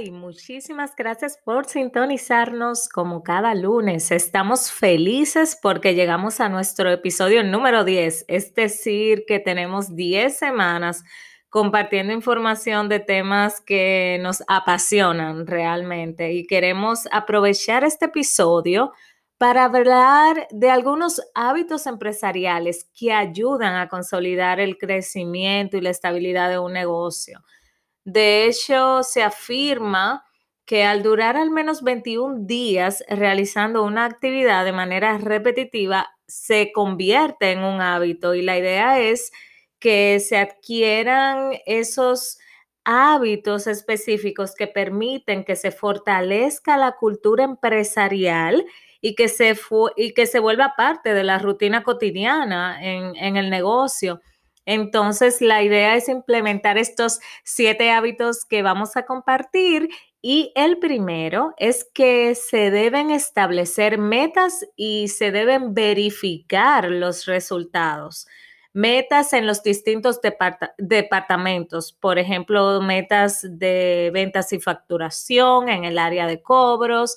y muchísimas gracias por sintonizarnos como cada lunes. Estamos felices porque llegamos a nuestro episodio número 10, es decir, que tenemos 10 semanas compartiendo información de temas que nos apasionan realmente y queremos aprovechar este episodio para hablar de algunos hábitos empresariales que ayudan a consolidar el crecimiento y la estabilidad de un negocio. De hecho, se afirma que al durar al menos 21 días realizando una actividad de manera repetitiva, se convierte en un hábito y la idea es que se adquieran esos hábitos específicos que permiten que se fortalezca la cultura empresarial y que se, y que se vuelva parte de la rutina cotidiana en, en el negocio. Entonces, la idea es implementar estos siete hábitos que vamos a compartir y el primero es que se deben establecer metas y se deben verificar los resultados. Metas en los distintos departamentos, por ejemplo, metas de ventas y facturación en el área de cobros,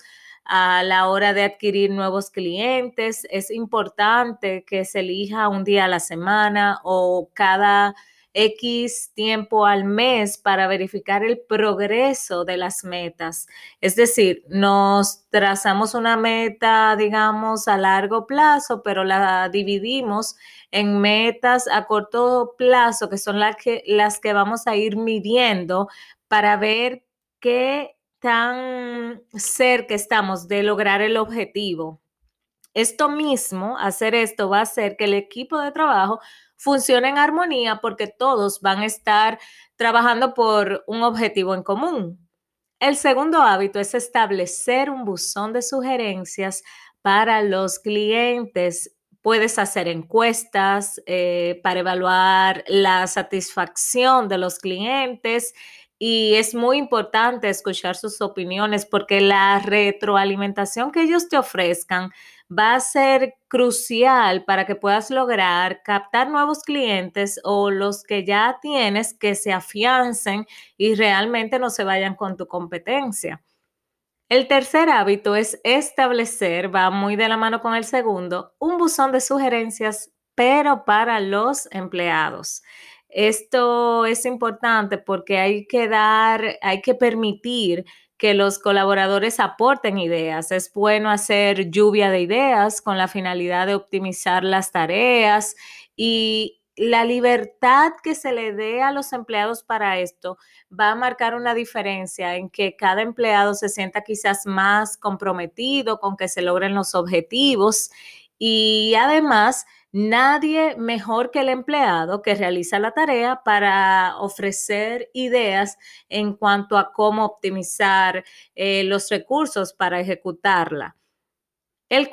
a la hora de adquirir nuevos clientes. Es importante que se elija un día a la semana o cada X tiempo al mes para verificar el progreso de las metas. Es decir, nos trazamos una meta, digamos, a largo plazo, pero la dividimos en metas a corto plazo, que son las que, las que vamos a ir midiendo para ver qué tan cerca estamos de lograr el objetivo, esto mismo, hacer esto va a hacer que el equipo de trabajo funcione en armonía porque todos van a estar trabajando por un objetivo en común. El segundo hábito es establecer un buzón de sugerencias para los clientes. Puedes hacer encuestas eh, para evaluar la satisfacción de los clientes y es muy importante escuchar sus opiniones porque la retroalimentación que ellos te ofrezcan va a ser crucial para que puedas lograr captar nuevos clientes o los que ya tienes que se afiancen y realmente no se vayan con tu competencia. El tercer hábito es establecer, va muy de la mano con el segundo, un buzón de sugerencias, pero para los empleados. Esto es importante porque hay que dar, hay que permitir que los colaboradores aporten ideas. Es bueno hacer lluvia de ideas con la finalidad de optimizar las tareas y la libertad que se le dé a los empleados para esto va a marcar una diferencia en que cada empleado se sienta quizás más comprometido con que se logren los objetivos y además Nadie mejor que el empleado que realiza la tarea para ofrecer ideas en cuanto a cómo optimizar eh, los recursos para ejecutarla. El,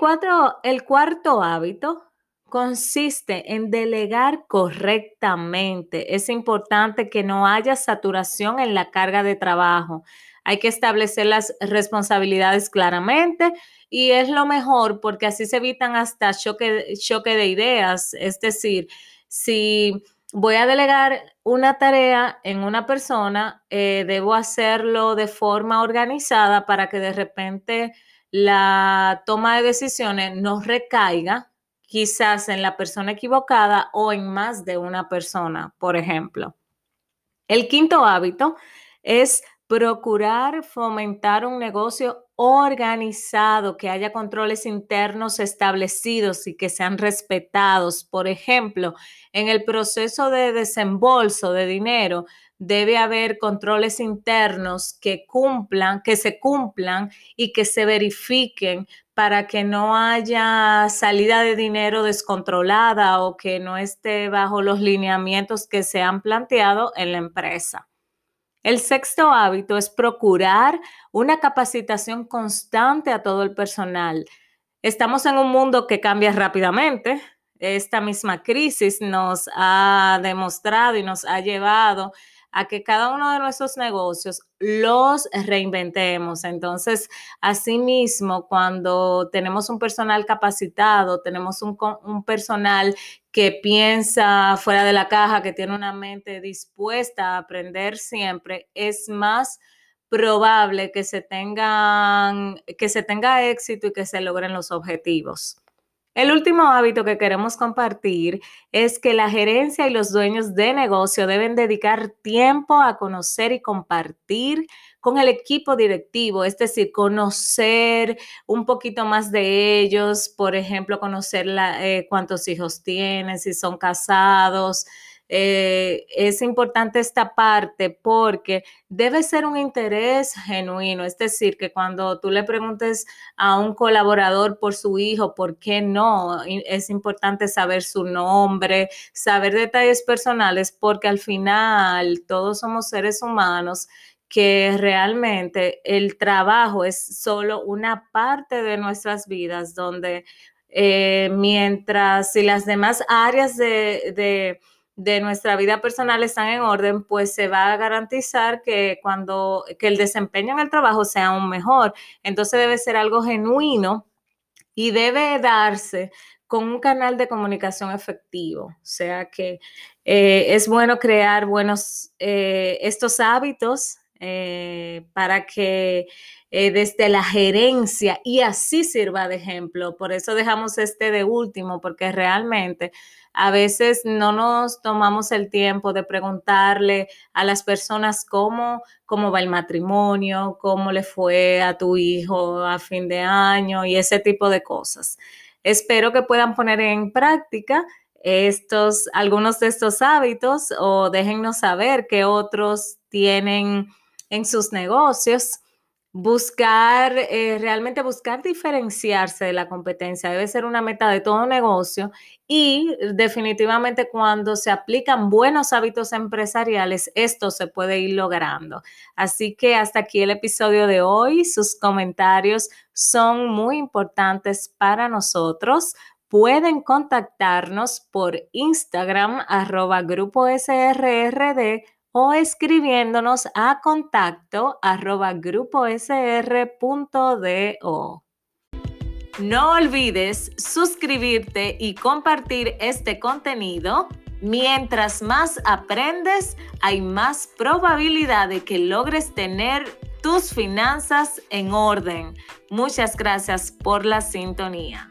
el cuarto hábito consiste en delegar correctamente. Es importante que no haya saturación en la carga de trabajo. Hay que establecer las responsabilidades claramente y es lo mejor porque así se evitan hasta choque, choque de ideas. Es decir, si voy a delegar una tarea en una persona, eh, debo hacerlo de forma organizada para que de repente la toma de decisiones no recaiga quizás en la persona equivocada o en más de una persona, por ejemplo. El quinto hábito es procurar fomentar un negocio organizado, que haya controles internos establecidos y que sean respetados. Por ejemplo, en el proceso de desembolso de dinero debe haber controles internos que cumplan, que se cumplan y que se verifiquen para que no haya salida de dinero descontrolada o que no esté bajo los lineamientos que se han planteado en la empresa. El sexto hábito es procurar una capacitación constante a todo el personal. Estamos en un mundo que cambia rápidamente. Esta misma crisis nos ha demostrado y nos ha llevado que cada uno de nuestros negocios los reinventemos. Entonces, asimismo, cuando tenemos un personal capacitado, tenemos un, un, personal que piensa fuera de la caja, que tiene una mente dispuesta a aprender siempre, es más probable que se tengan, que se tenga éxito y que se logren los objetivos. El último hábito que queremos compartir es que la gerencia y los dueños de negocio deben dedicar tiempo a conocer y compartir con el equipo directivo, es decir, conocer un poquito más de ellos, por ejemplo, conocer eh, cuántos hijos tienen, si son casados, eh, es importante esta parte porque debe ser un interés genuino, es decir, que cuando tú le preguntes a un colaborador por su hijo, ¿por qué no? Es importante saber su nombre, saber detalles personales, porque al final todos somos seres humanos que realmente el trabajo es solo una parte de nuestras vidas donde eh, mientras si las demás áreas de de nuestra vida personal están en orden, pues se va a garantizar que cuando que el desempeño en el trabajo sea aún mejor. Entonces debe ser algo genuino y debe darse con un canal de comunicación efectivo. O sea que eh, es bueno crear buenos eh, estos hábitos eh, para que desde la gerencia y así sirva de ejemplo. Por eso dejamos este de último, porque realmente a veces no nos tomamos el tiempo de preguntarle a las personas cómo, cómo va el matrimonio, cómo le fue a tu hijo a fin de año y ese tipo de cosas. Espero que puedan poner en práctica estos, algunos de estos hábitos o déjennos saber qué otros tienen en sus negocios buscar, eh, realmente buscar diferenciarse de la competencia debe ser una meta de todo negocio y definitivamente cuando se aplican buenos hábitos empresariales, esto se puede ir logrando. Así que hasta aquí el episodio de hoy. Sus comentarios son muy importantes para nosotros. Pueden contactarnos por Instagram arroba grupo SRRD o escribiéndonos a contacto arroba gruposr.do. No olvides suscribirte y compartir este contenido. Mientras más aprendes, hay más probabilidad de que logres tener tus finanzas en orden. Muchas gracias por la sintonía.